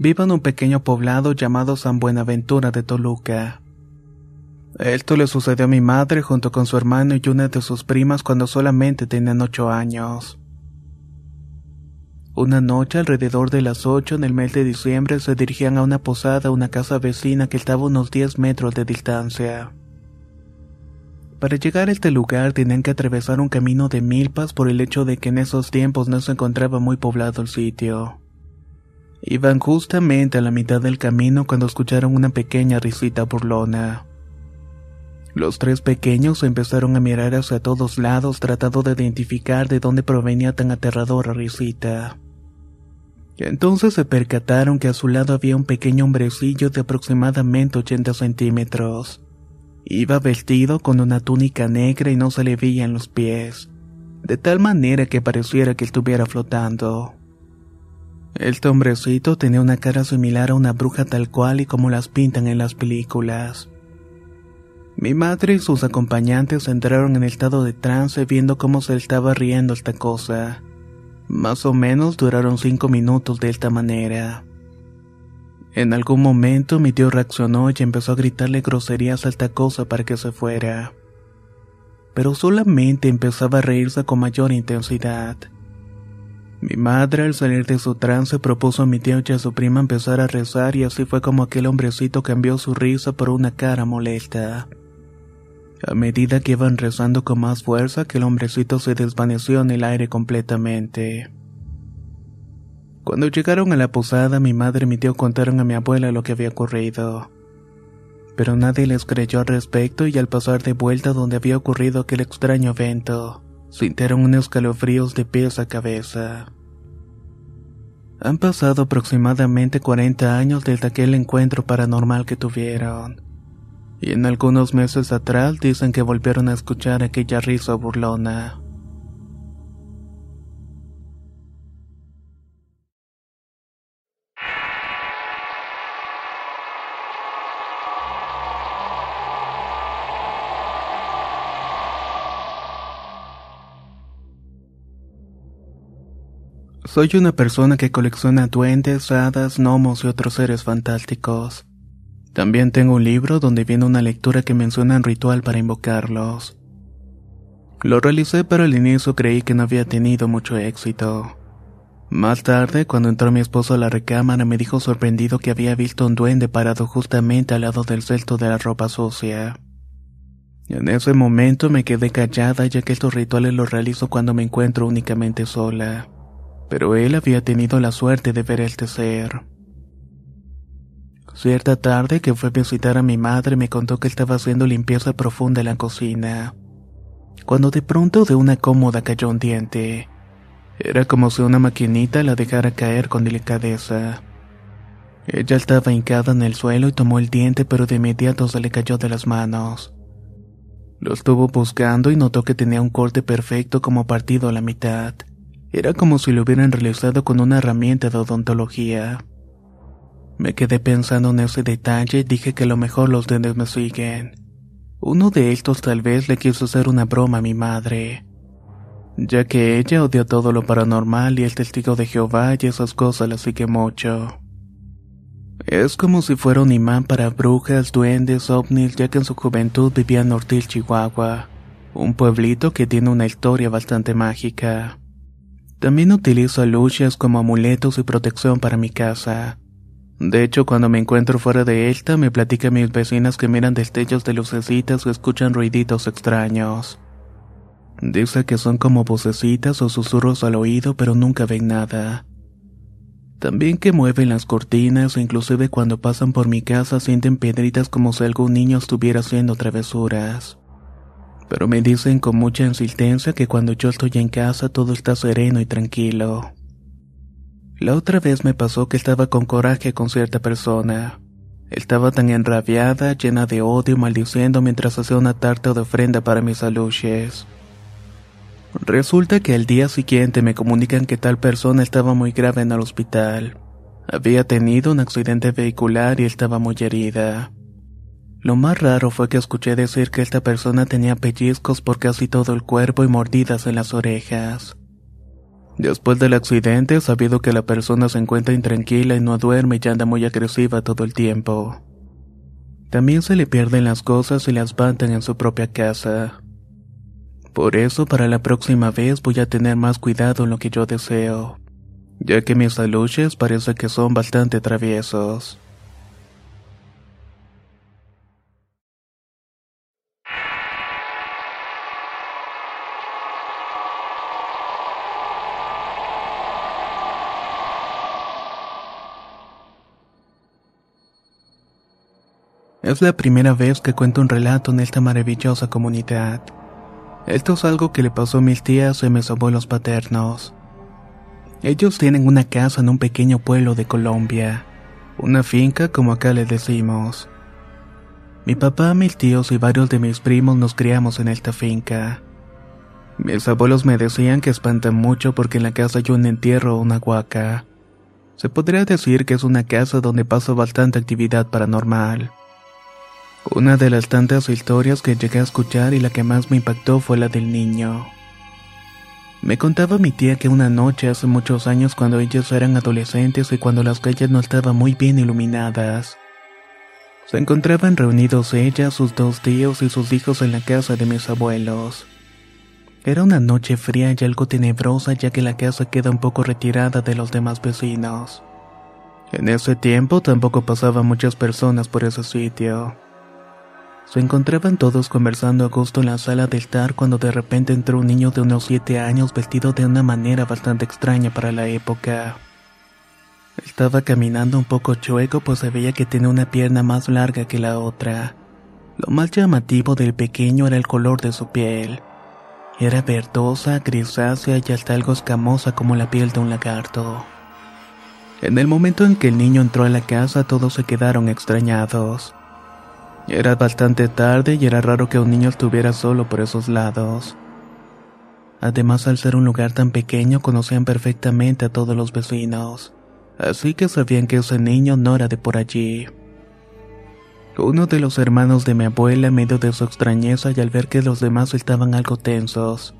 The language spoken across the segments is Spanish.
Vivo en un pequeño poblado llamado San Buenaventura de Toluca. Esto le sucedió a mi madre junto con su hermano y una de sus primas cuando solamente tenían ocho años. Una noche alrededor de las ocho en el mes de diciembre se dirigían a una posada una casa vecina que estaba a unos 10 metros de distancia. Para llegar a este lugar tenían que atravesar un camino de milpas por el hecho de que en esos tiempos no se encontraba muy poblado el sitio. Iban justamente a la mitad del camino cuando escucharon una pequeña risita burlona. Los tres pequeños empezaron a mirar hacia todos lados tratando de identificar de dónde provenía tan aterradora risita. Entonces se percataron que a su lado había un pequeño hombrecillo de aproximadamente 80 centímetros. Iba vestido con una túnica negra y no se le veían los pies, de tal manera que pareciera que estuviera flotando. Este hombrecito tenía una cara similar a una bruja tal cual y como las pintan en las películas. Mi madre y sus acompañantes entraron en estado de trance viendo cómo se estaba riendo esta cosa. Más o menos duraron cinco minutos de esta manera. En algún momento mi tío reaccionó y empezó a gritarle groserías a esta cosa para que se fuera. Pero solamente empezaba a reírse con mayor intensidad. Mi madre al salir de su trance propuso a mi tío y a su prima empezar a rezar y así fue como aquel hombrecito cambió su risa por una cara molesta. A medida que iban rezando con más fuerza, que el hombrecito se desvaneció en el aire completamente. Cuando llegaron a la posada, mi madre y mi tío contaron a mi abuela lo que había ocurrido. Pero nadie les creyó al respecto y al pasar de vuelta donde había ocurrido aquel extraño evento, sintieron unos escalofríos de pies a cabeza. Han pasado aproximadamente 40 años desde aquel encuentro paranormal que tuvieron y en algunos meses atrás dicen que volvieron a escuchar aquella risa burlona. Soy una persona que colecciona duendes, hadas, gnomos y otros seres fantásticos. También tengo un libro donde viene una lectura que menciona un ritual para invocarlos. Lo realicé pero al inicio creí que no había tenido mucho éxito. Más tarde, cuando entró mi esposo a la recámara, me dijo sorprendido que había visto un duende parado justamente al lado del celto de la ropa sucia. En ese momento me quedé callada ya que estos rituales los realizo cuando me encuentro únicamente sola. Pero él había tenido la suerte de ver este ser. Cierta tarde que fue a visitar a mi madre me contó que estaba haciendo limpieza profunda en la cocina. Cuando de pronto de una cómoda cayó un diente. Era como si una maquinita la dejara caer con delicadeza. Ella estaba hincada en el suelo y tomó el diente pero de inmediato se le cayó de las manos. Lo estuvo buscando y notó que tenía un corte perfecto como partido a la mitad. Era como si lo hubieran realizado con una herramienta de odontología. Me quedé pensando en ese detalle y dije que a lo mejor los duendes me siguen. Uno de estos tal vez le quiso hacer una broma a mi madre, ya que ella odia todo lo paranormal y el testigo de Jehová y esas cosas la sigue mucho. Es como si fuera un imán para brujas, duendes, ovnis, ya que en su juventud vivía en Ortil, Chihuahua, un pueblito que tiene una historia bastante mágica. También utilizo luchas como amuletos y protección para mi casa. De hecho, cuando me encuentro fuera de esta, me platican mis vecinas que miran destellos de lucecitas o escuchan ruiditos extraños. Dice que son como vocecitas o susurros al oído, pero nunca ven nada. También que mueven las cortinas o inclusive cuando pasan por mi casa sienten piedritas como si algún niño estuviera haciendo travesuras. Pero me dicen con mucha insistencia que cuando yo estoy en casa todo está sereno y tranquilo. La otra vez me pasó que estaba con coraje con cierta persona. Estaba tan enrabiada, llena de odio, maldiciendo mientras hacía una tarta de ofrenda para mis aluches. Resulta que al día siguiente me comunican que tal persona estaba muy grave en el hospital. Había tenido un accidente vehicular y estaba muy herida. Lo más raro fue que escuché decir que esta persona tenía pellizcos por casi todo el cuerpo y mordidas en las orejas. Después del accidente he sabido que la persona se encuentra intranquila y no duerme y anda muy agresiva todo el tiempo. También se le pierden las cosas y las espantan en su propia casa. Por eso para la próxima vez voy a tener más cuidado en lo que yo deseo, ya que mis aluches parece que son bastante traviesos. Es la primera vez que cuento un relato en esta maravillosa comunidad. Esto es algo que le pasó a mis tías y mis abuelos paternos. Ellos tienen una casa en un pequeño pueblo de Colombia, una finca como acá le decimos. Mi papá, mis tíos y varios de mis primos nos criamos en esta finca. Mis abuelos me decían que espantan mucho porque en la casa hay un entierro o una huaca. Se podría decir que es una casa donde pasa bastante actividad paranormal. Una de las tantas historias que llegué a escuchar y la que más me impactó fue la del niño. Me contaba mi tía que una noche hace muchos años cuando ellos eran adolescentes y cuando las calles no estaban muy bien iluminadas, se encontraban reunidos ella, sus dos tíos y sus hijos en la casa de mis abuelos. Era una noche fría y algo tenebrosa ya que la casa queda un poco retirada de los demás vecinos. En ese tiempo tampoco pasaban muchas personas por ese sitio. Se encontraban todos conversando a gusto en la sala del estar cuando de repente entró un niño de unos 7 años vestido de una manera bastante extraña para la época. Estaba caminando un poco chueco pues se veía que tenía una pierna más larga que la otra. Lo más llamativo del pequeño era el color de su piel. Era verdosa, grisácea y hasta algo escamosa como la piel de un lagarto. En el momento en que el niño entró a la casa todos se quedaron extrañados. Era bastante tarde y era raro que un niño estuviera solo por esos lados. Además, al ser un lugar tan pequeño, conocían perfectamente a todos los vecinos, así que sabían que ese niño no era de por allí. Uno de los hermanos de mi abuela, en medio de su extrañeza y al ver que los demás estaban algo tensos,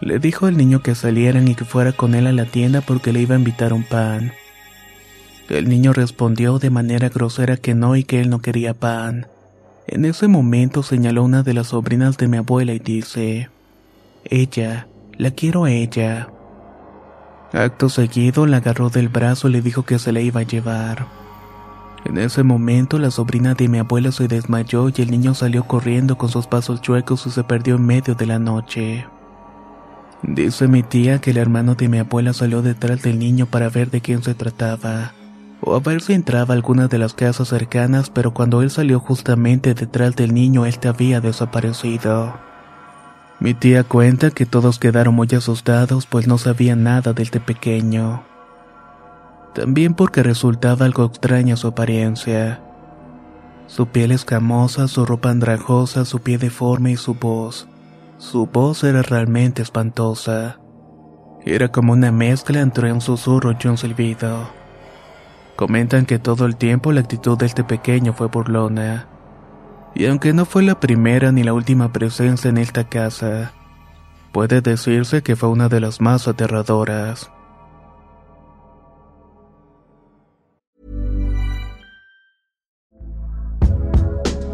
le dijo al niño que salieran y que fuera con él a la tienda porque le iba a invitar un pan. El niño respondió de manera grosera que no y que él no quería pan. En ese momento señaló una de las sobrinas de mi abuela y dice, Ella, la quiero a ella. Acto seguido la agarró del brazo y le dijo que se la iba a llevar. En ese momento la sobrina de mi abuela se desmayó y el niño salió corriendo con sus pasos chuecos y se perdió en medio de la noche. Dice mi tía que el hermano de mi abuela salió detrás del niño para ver de quién se trataba o a ver si entraba a alguna de las casas cercanas, pero cuando él salió justamente detrás del niño, este había desaparecido. Mi tía cuenta que todos quedaron muy asustados, pues no sabían nada de este pequeño. También porque resultaba algo extraña su apariencia. Su piel escamosa, su ropa andrajosa, su pie deforme y su voz. Su voz era realmente espantosa. Era como una mezcla entre un susurro y un silbido. Comentan que todo el tiempo la actitud de este pequeño fue burlona. Y aunque no fue la primera ni la última presencia en esta casa, puede decirse que fue una de las más aterradoras.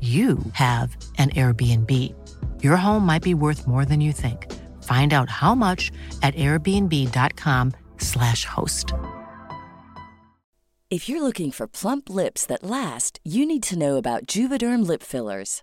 you have an Airbnb. Your home might be worth more than you think. Find out how much at airbnb.com/slash host. If you're looking for plump lips that last, you need to know about Juvederm lip fillers.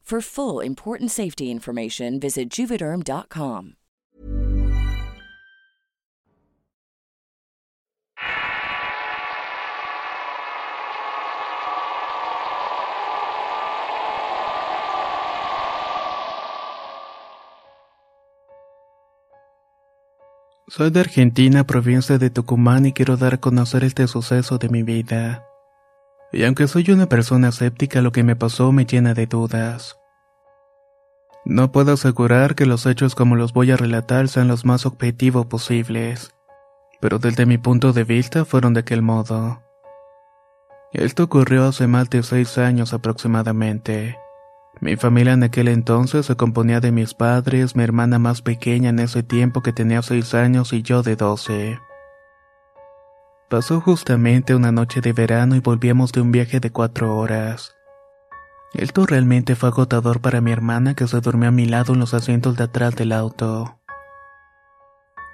For full important safety information, visit juvederm.com. Soy de Argentina, provincia de Tucumán, y quiero dar a conocer este suceso de mi vida. Y aunque soy una persona escéptica, lo que me pasó me llena de dudas. No puedo asegurar que los hechos como los voy a relatar sean los más objetivos posibles, pero desde mi punto de vista fueron de aquel modo. Esto ocurrió hace más de seis años aproximadamente. Mi familia en aquel entonces se componía de mis padres, mi hermana más pequeña en ese tiempo que tenía seis años y yo de doce. Pasó justamente una noche de verano y volvíamos de un viaje de cuatro horas. Esto realmente fue agotador para mi hermana que se durmió a mi lado en los asientos de atrás del auto.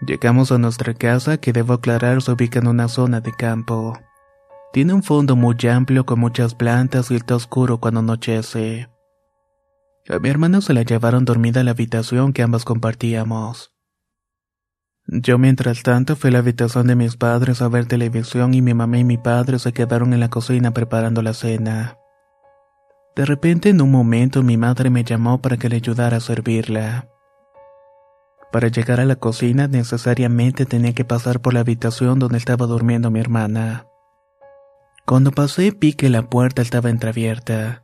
Llegamos a nuestra casa que debo aclarar se ubica en una zona de campo. Tiene un fondo muy amplio con muchas plantas y está oscuro cuando anochece. A mi hermana se la llevaron dormida a la habitación que ambas compartíamos. Yo mientras tanto fui a la habitación de mis padres a ver televisión y mi mamá y mi padre se quedaron en la cocina preparando la cena. De repente en un momento mi madre me llamó para que le ayudara a servirla. Para llegar a la cocina necesariamente tenía que pasar por la habitación donde estaba durmiendo mi hermana. Cuando pasé vi que la puerta estaba entreabierta.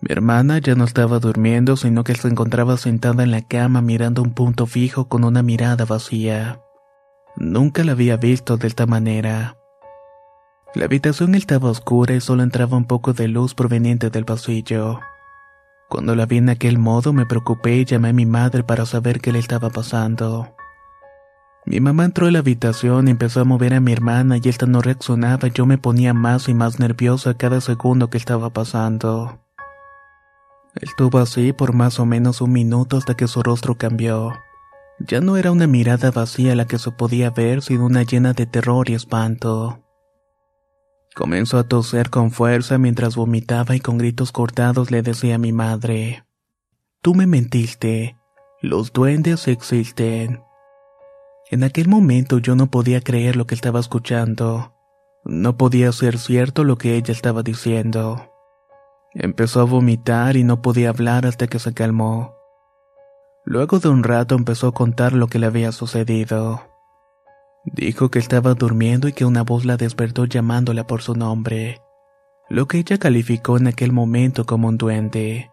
Mi hermana ya no estaba durmiendo, sino que se encontraba sentada en la cama mirando un punto fijo con una mirada vacía. Nunca la había visto de esta manera. La habitación estaba oscura y solo entraba un poco de luz proveniente del pasillo. Cuando la vi en aquel modo me preocupé y llamé a mi madre para saber qué le estaba pasando. Mi mamá entró a la habitación y empezó a mover a mi hermana y esta no reaccionaba yo me ponía más y más nerviosa cada segundo que estaba pasando. Estuvo así por más o menos un minuto hasta que su rostro cambió. Ya no era una mirada vacía la que se podía ver, sino una llena de terror y espanto. Comenzó a toser con fuerza mientras vomitaba y con gritos cortados le decía a mi madre, Tú me mentiste, los duendes existen. En aquel momento yo no podía creer lo que estaba escuchando. No podía ser cierto lo que ella estaba diciendo. Empezó a vomitar y no podía hablar hasta que se calmó. Luego de un rato empezó a contar lo que le había sucedido. Dijo que estaba durmiendo y que una voz la despertó llamándola por su nombre, lo que ella calificó en aquel momento como un duende.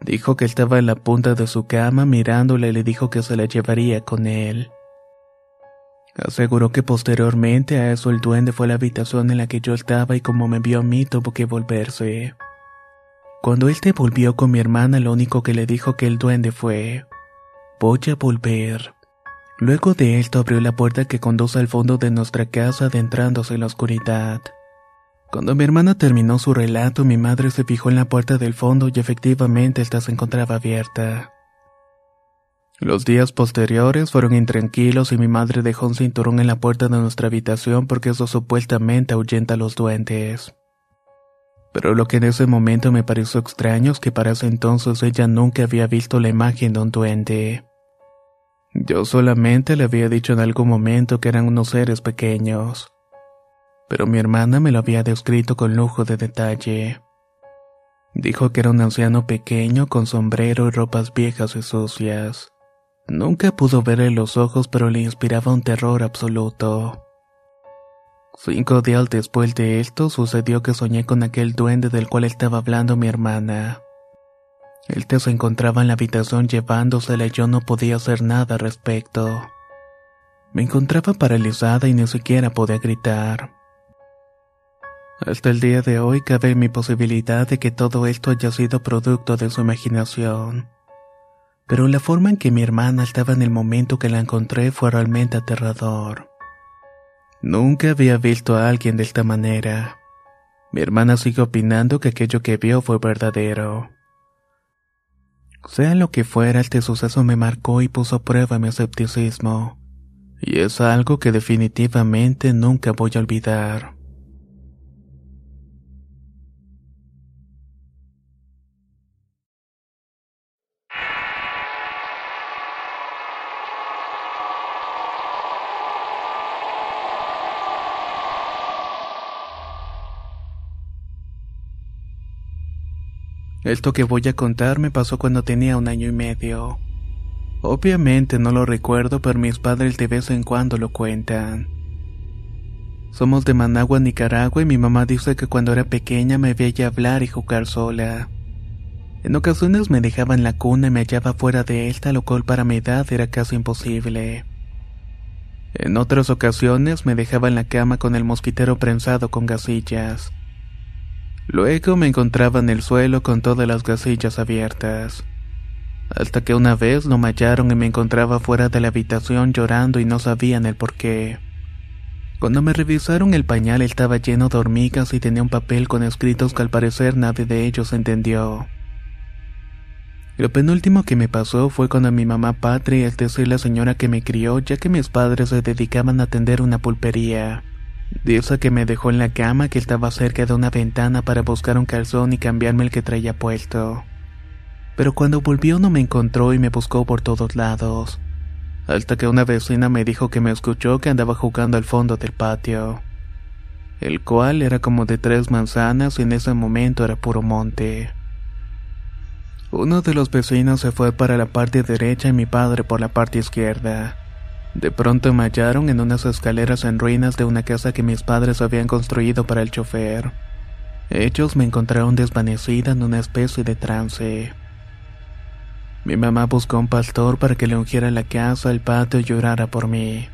Dijo que estaba en la punta de su cama mirándola y le dijo que se la llevaría con él. Aseguró que posteriormente a eso el duende fue a la habitación en la que yo estaba y como me vio a mí tuvo que volverse. Cuando él te volvió con mi hermana, lo único que le dijo que el duende fue, voy a volver. Luego de esto abrió la puerta que conduce al fondo de nuestra casa adentrándose en la oscuridad. Cuando mi hermana terminó su relato, mi madre se fijó en la puerta del fondo y efectivamente esta se encontraba abierta. Los días posteriores fueron intranquilos y mi madre dejó un cinturón en la puerta de nuestra habitación porque eso supuestamente ahuyenta a los duendes. Pero lo que en ese momento me pareció extraño es que para ese entonces ella nunca había visto la imagen de un duende. Yo solamente le había dicho en algún momento que eran unos seres pequeños pero mi hermana me lo había descrito con lujo de detalle. Dijo que era un anciano pequeño con sombrero y ropas viejas y sucias. Nunca pudo verle los ojos, pero le inspiraba un terror absoluto. Cinco días después de esto sucedió que soñé con aquel duende del cual estaba hablando mi hermana. Él te se encontraba en la habitación llevándosela y yo no podía hacer nada al respecto. Me encontraba paralizada y ni siquiera podía gritar. Hasta el día de hoy cabe mi posibilidad de que todo esto haya sido producto de su imaginación. Pero la forma en que mi hermana estaba en el momento que la encontré fue realmente aterrador. Nunca había visto a alguien de esta manera. Mi hermana sigue opinando que aquello que vio fue verdadero. Sea lo que fuera, este suceso me marcó y puso a prueba mi escepticismo. Y es algo que definitivamente nunca voy a olvidar. Esto que voy a contar me pasó cuando tenía un año y medio. Obviamente no lo recuerdo, pero mis padres de vez en cuando lo cuentan. Somos de Managua, Nicaragua, y mi mamá dice que cuando era pequeña me veía hablar y jugar sola. En ocasiones me dejaba en la cuna y me hallaba fuera de esta, lo cual para mi edad era casi imposible. En otras ocasiones me dejaba en la cama con el mosquitero prensado con gasillas. Luego me encontraba en el suelo con todas las gasillas abiertas. Hasta que una vez lo mallaron y me encontraba fuera de la habitación llorando y no sabían el por qué. Cuando me revisaron el pañal estaba lleno de hormigas y tenía un papel con escritos que al parecer nadie de ellos entendió. Lo penúltimo que me pasó fue cuando mi mamá Patria, es decir, la señora que me crió, ya que mis padres se dedicaban a atender una pulpería, Dice que me dejó en la cama que estaba cerca de una ventana para buscar un calzón y cambiarme el que traía puesto. Pero cuando volvió no me encontró y me buscó por todos lados. Hasta que una vecina me dijo que me escuchó que andaba jugando al fondo del patio. El cual era como de tres manzanas y en ese momento era puro monte. Uno de los vecinos se fue para la parte derecha y mi padre por la parte izquierda. De pronto me hallaron en unas escaleras en ruinas de una casa que mis padres habían construido para el chofer. Ellos me encontraron desvanecida en una especie de trance. Mi mamá buscó un pastor para que le ungiera la casa, el patio y llorara por mí.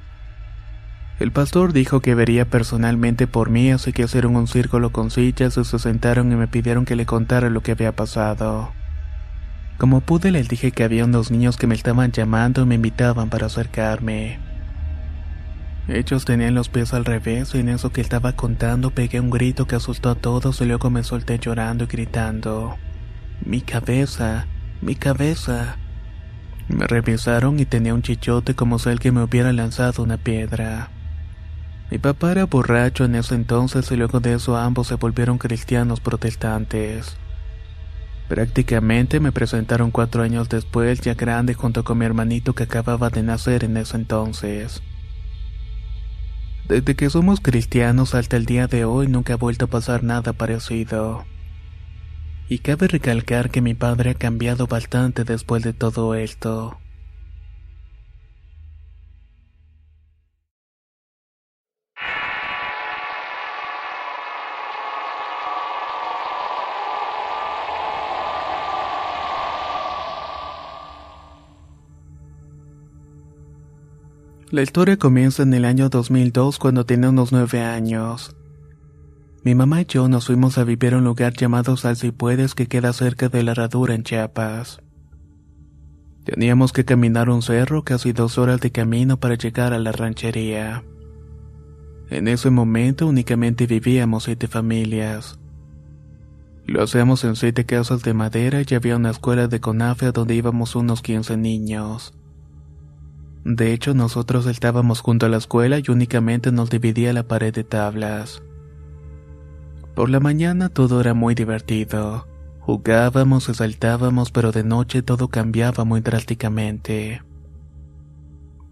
El pastor dijo que vería personalmente por mí, así que hicieron un círculo con sillas y se sentaron y me pidieron que le contara lo que había pasado. Como pude les dije que había unos niños que me estaban llamando y me invitaban para acercarme. Ellos tenían los pies al revés y en eso que estaba contando pegué un grito que asustó a todos y luego me solté llorando y gritando. Mi cabeza, mi cabeza. Me revisaron y tenía un chichote como si alguien me hubiera lanzado una piedra. Mi papá era borracho en ese entonces y luego de eso ambos se volvieron cristianos protestantes. Prácticamente me presentaron cuatro años después, ya grande, junto con mi hermanito que acababa de nacer en ese entonces. Desde que somos cristianos hasta el día de hoy nunca ha vuelto a pasar nada parecido. Y cabe recalcar que mi padre ha cambiado bastante después de todo esto. La historia comienza en el año 2002 cuando tenía unos nueve años. Mi mamá y yo nos fuimos a vivir a un lugar llamado Salsipuedes que queda cerca de la herradura en Chiapas. Teníamos que caminar un cerro casi dos horas de camino para llegar a la ranchería. En ese momento únicamente vivíamos siete familias. Lo hacíamos en siete casas de madera y había una escuela de CONAFE donde íbamos unos 15 niños. De hecho, nosotros estábamos junto a la escuela y únicamente nos dividía la pared de tablas. Por la mañana todo era muy divertido. Jugábamos y saltábamos, pero de noche todo cambiaba muy drásticamente.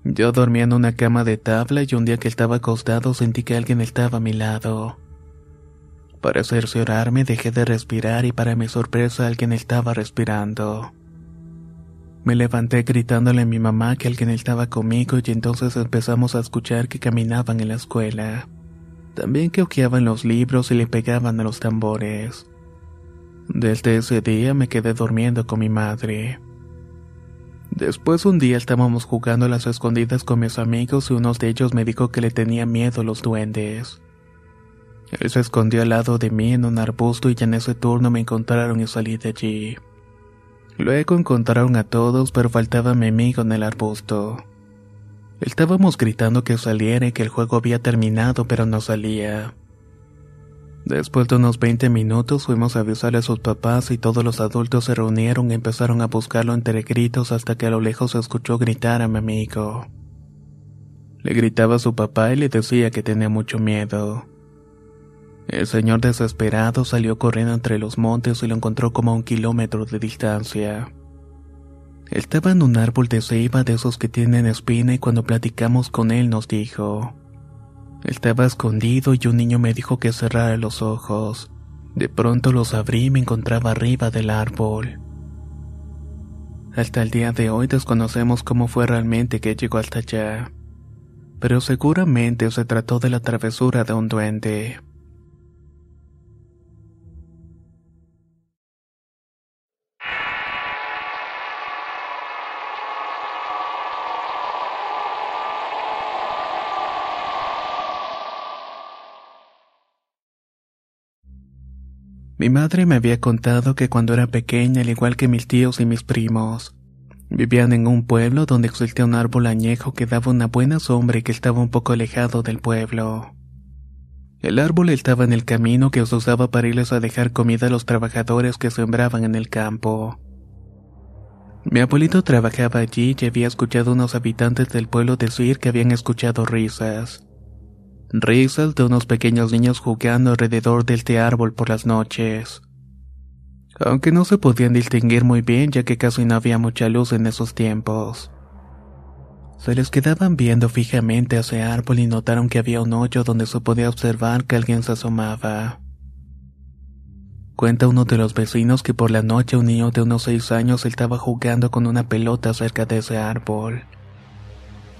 Yo dormía en una cama de tabla y un día que estaba acostado sentí que alguien estaba a mi lado. Para cerciorarme dejé de respirar y para mi sorpresa alguien estaba respirando. Me levanté gritándole a mi mamá que alguien estaba conmigo y entonces empezamos a escuchar que caminaban en la escuela. También que ojeaban los libros y le pegaban a los tambores. Desde ese día me quedé durmiendo con mi madre. Después un día estábamos jugando a las escondidas con mis amigos y uno de ellos me dijo que le tenía miedo a los duendes. Él se escondió al lado de mí en un arbusto y en ese turno me encontraron y salí de allí. Luego encontraron a todos, pero faltaba mi amigo en el arbusto. Estábamos gritando que saliera y que el juego había terminado, pero no salía. Después de unos 20 minutos fuimos a avisarle a sus papás y todos los adultos se reunieron y empezaron a buscarlo entre gritos hasta que a lo lejos se escuchó gritar a mi amigo. Le gritaba a su papá y le decía que tenía mucho miedo. El señor desesperado salió corriendo entre los montes y lo encontró como a un kilómetro de distancia. Estaba en un árbol de ceiba de esos que tienen espina y cuando platicamos con él nos dijo. Estaba escondido y un niño me dijo que cerrara los ojos. De pronto los abrí y me encontraba arriba del árbol. Hasta el día de hoy desconocemos cómo fue realmente que llegó hasta allá. Pero seguramente se trató de la travesura de un duende. Mi madre me había contado que cuando era pequeña, al igual que mis tíos y mis primos, vivían en un pueblo donde existía un árbol añejo que daba una buena sombra y que estaba un poco alejado del pueblo. El árbol estaba en el camino que se usaba para irles a dejar comida a los trabajadores que sembraban en el campo. Mi abuelito trabajaba allí y había escuchado a unos habitantes del pueblo decir que habían escuchado risas risas de unos pequeños niños jugando alrededor de este árbol por las noches. Aunque no se podían distinguir muy bien ya que casi no había mucha luz en esos tiempos. Se les quedaban viendo fijamente a ese árbol y notaron que había un hoyo donde se podía observar que alguien se asomaba. Cuenta uno de los vecinos que por la noche un niño de unos seis años estaba jugando con una pelota cerca de ese árbol.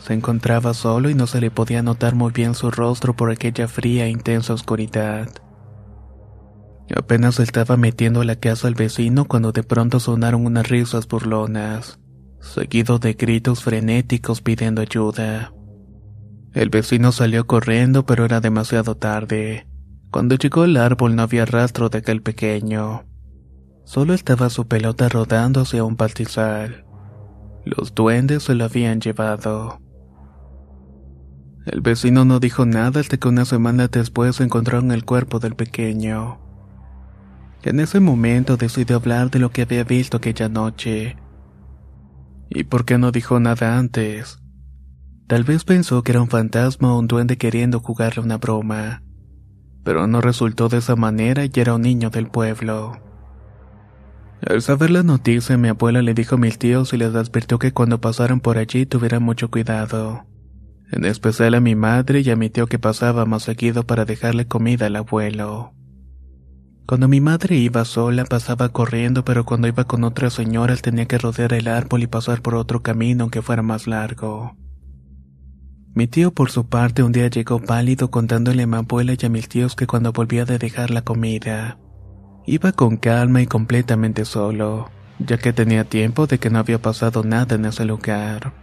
Se encontraba solo y no se le podía notar muy bien su rostro por aquella fría e intensa oscuridad. Apenas estaba metiendo la casa al vecino cuando de pronto sonaron unas risas burlonas, seguido de gritos frenéticos pidiendo ayuda. El vecino salió corriendo pero era demasiado tarde. Cuando llegó al árbol no había rastro de aquel pequeño. Solo estaba su pelota rodando hacia un pastizal. Los duendes se lo habían llevado. El vecino no dijo nada hasta que una semana después encontraron el cuerpo del pequeño. En ese momento decidió hablar de lo que había visto aquella noche. ¿Y por qué no dijo nada antes? Tal vez pensó que era un fantasma o un duende queriendo jugarle una broma. Pero no resultó de esa manera y era un niño del pueblo. Al saber la noticia, mi abuela le dijo a mis tíos y les advirtió que cuando pasaran por allí tuvieran mucho cuidado en especial a mi madre y a mi tío que pasaba más seguido para dejarle comida al abuelo. Cuando mi madre iba sola pasaba corriendo, pero cuando iba con otras señoras tenía que rodear el árbol y pasar por otro camino aunque fuera más largo. Mi tío por su parte un día llegó pálido contándole a mi abuela y a mis tíos que cuando volvía de dejar la comida, iba con calma y completamente solo, ya que tenía tiempo de que no había pasado nada en ese lugar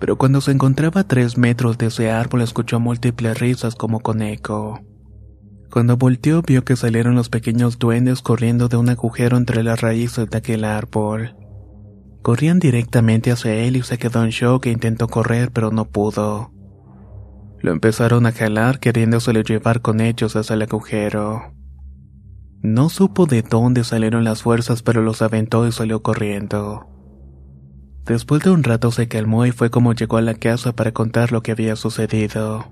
pero cuando se encontraba a tres metros de ese árbol escuchó múltiples risas como con eco. Cuando volteó vio que salieron los pequeños duendes corriendo de un agujero entre las raíces de aquel árbol. Corrían directamente hacia él y se quedó en shock e intentó correr pero no pudo. Lo empezaron a jalar queriéndoselo llevar con ellos hacia el agujero. No supo de dónde salieron las fuerzas pero los aventó y salió corriendo. Después de un rato se calmó y fue como llegó a la casa para contar lo que había sucedido.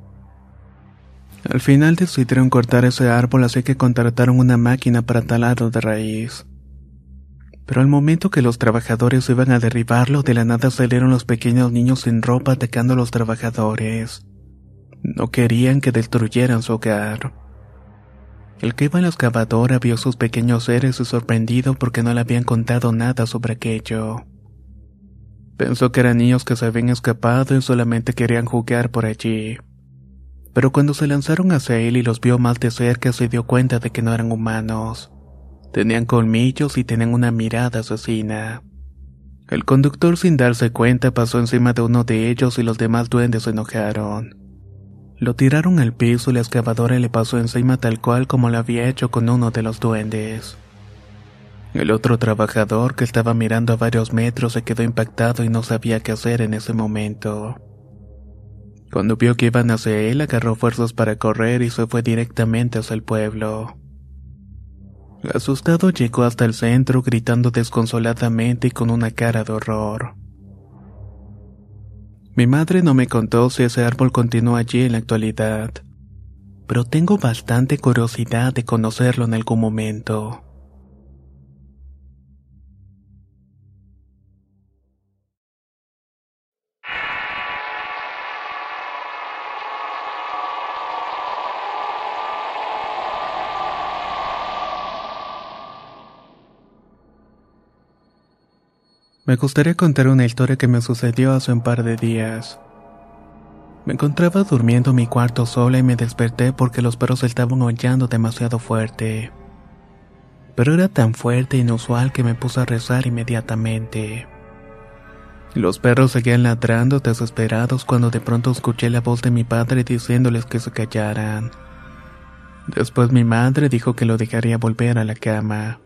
Al final decidieron cortar ese árbol así que contrataron una máquina para talarlo de raíz. Pero al momento que los trabajadores iban a derribarlo, de la nada salieron los pequeños niños sin ropa atacando a los trabajadores. No querían que destruyeran su hogar. El que iba en la excavadora vio sus pequeños seres y sorprendido porque no le habían contado nada sobre aquello. Pensó que eran niños que se habían escapado y solamente querían jugar por allí. Pero cuando se lanzaron hacia él y los vio más de cerca se dio cuenta de que no eran humanos. Tenían colmillos y tenían una mirada asesina. El conductor sin darse cuenta pasó encima de uno de ellos y los demás duendes se enojaron. Lo tiraron al piso y la excavadora le pasó encima tal cual como lo había hecho con uno de los duendes. El otro trabajador que estaba mirando a varios metros se quedó impactado y no sabía qué hacer en ese momento. Cuando vio que iban hacia él, agarró fuerzas para correr y se fue directamente hacia el pueblo. Asustado llegó hasta el centro gritando desconsoladamente y con una cara de horror. Mi madre no me contó si ese árbol continúa allí en la actualidad, pero tengo bastante curiosidad de conocerlo en algún momento. Me gustaría contar una historia que me sucedió hace un par de días. Me encontraba durmiendo en mi cuarto sola y me desperté porque los perros estaban aullando demasiado fuerte. Pero era tan fuerte e inusual que me puse a rezar inmediatamente. Los perros seguían ladrando desesperados cuando de pronto escuché la voz de mi padre diciéndoles que se callaran. Después mi madre dijo que lo dejaría volver a la cama.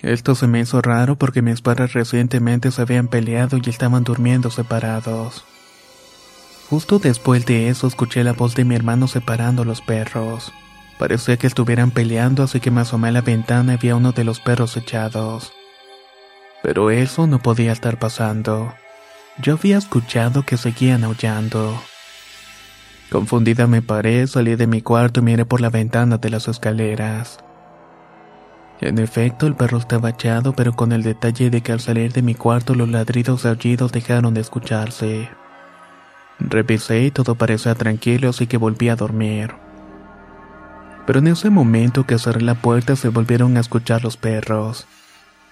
Esto se me hizo raro porque mis padres recientemente se habían peleado y estaban durmiendo separados. Justo después de eso escuché la voz de mi hermano separando los perros. Parecía que estuvieran peleando así que me asomé a la ventana y uno de los perros echados. Pero eso no podía estar pasando. Yo había escuchado que seguían aullando. Confundida me paré, salí de mi cuarto y miré por la ventana de las escaleras. En efecto, el perro estaba echado, pero con el detalle de que al salir de mi cuarto los ladridos aullidos dejaron de escucharse. Revisé y todo parecía tranquilo, así que volví a dormir. Pero en ese momento que cerré la puerta se volvieron a escuchar los perros.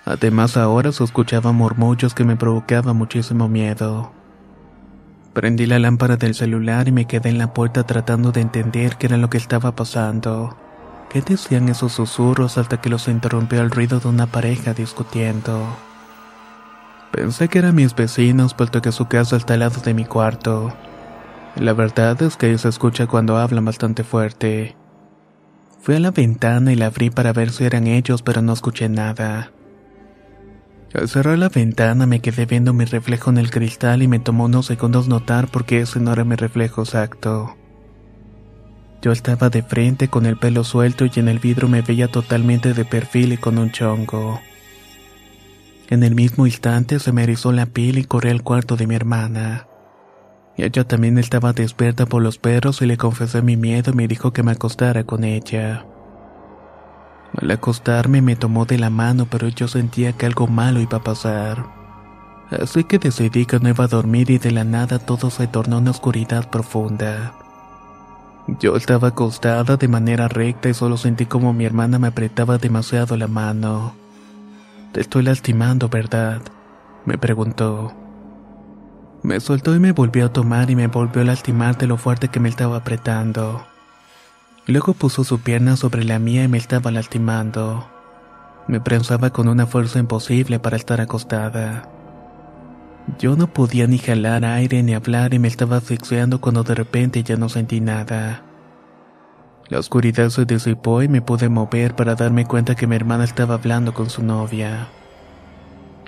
Además ahora se escuchaban murmullos que me provocaban muchísimo miedo. Prendí la lámpara del celular y me quedé en la puerta tratando de entender qué era lo que estaba pasando. ¿Qué decían esos susurros hasta que los interrumpió el ruido de una pareja discutiendo? Pensé que eran mis vecinos, puesto que su casa está al lado de mi cuarto. La verdad es que se escucha cuando hablan bastante fuerte. Fui a la ventana y la abrí para ver si eran ellos, pero no escuché nada. Al cerrar la ventana me quedé viendo mi reflejo en el cristal y me tomó unos segundos notar porque ese no era mi reflejo exacto. Yo estaba de frente con el pelo suelto y en el vidrio me veía totalmente de perfil y con un chongo. En el mismo instante se me erizó la piel y corrí al cuarto de mi hermana. Ella también estaba despierta por los perros y le confesé mi miedo y me dijo que me acostara con ella. Al acostarme me tomó de la mano pero yo sentía que algo malo iba a pasar. Así que decidí que no iba a dormir y de la nada todo se tornó una oscuridad profunda. Yo estaba acostada de manera recta y solo sentí como mi hermana me apretaba demasiado la mano. Te estoy lastimando, ¿verdad? me preguntó. Me soltó y me volvió a tomar y me volvió a lastimar de lo fuerte que me estaba apretando. Luego puso su pierna sobre la mía y me estaba lastimando. Me prensaba con una fuerza imposible para estar acostada. Yo no podía ni jalar aire ni hablar y me estaba asfixiando cuando de repente ya no sentí nada. La oscuridad se disipó y me pude mover para darme cuenta que mi hermana estaba hablando con su novia.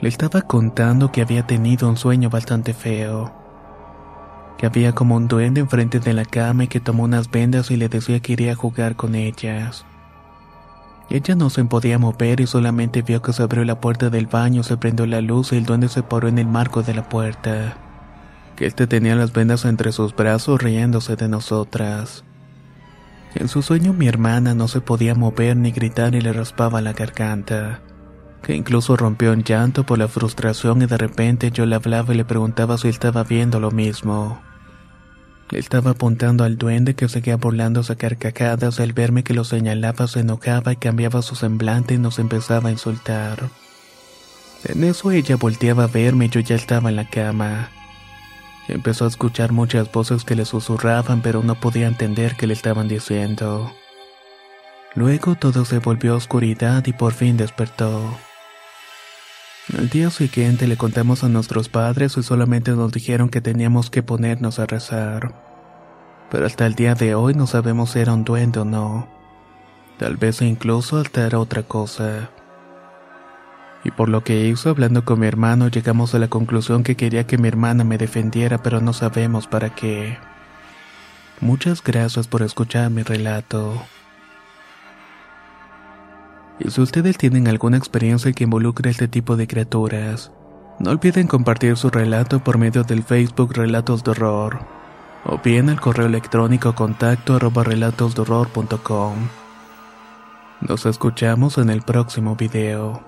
Le estaba contando que había tenido un sueño bastante feo. Que había como un duende enfrente de la cama y que tomó unas vendas y le decía que iría a jugar con ellas. Ella no se podía mover y solamente vio que se abrió la puerta del baño, se prendió la luz y el duende se paró en el marco de la puerta. Que este tenía las vendas entre sus brazos riéndose de nosotras. En su sueño mi hermana no se podía mover ni gritar y le raspaba la garganta, que incluso rompió en llanto por la frustración y de repente yo le hablaba y le preguntaba si estaba viendo lo mismo. Estaba apuntando al duende que seguía burlándose a carcajadas al verme que lo señalaba se enojaba y cambiaba su semblante y nos empezaba a insultar. En eso ella volteaba a verme y yo ya estaba en la cama. Empezó a escuchar muchas voces que le susurraban, pero no podía entender qué le estaban diciendo. Luego todo se volvió oscuridad y por fin despertó. Al día siguiente le contamos a nuestros padres y solamente nos dijeron que teníamos que ponernos a rezar. Pero hasta el día de hoy no sabemos si era un duende o no. Tal vez incluso hasta era otra cosa y por lo que hizo hablando con mi hermano llegamos a la conclusión que quería que mi hermana me defendiera pero no sabemos para qué. Muchas gracias por escuchar mi relato. Y si ustedes tienen alguna experiencia que involucre este tipo de criaturas, no olviden compartir su relato por medio del Facebook Relatos de Horror o bien al correo electrónico contacto arroba relatosdehorror.com. Nos escuchamos en el próximo video.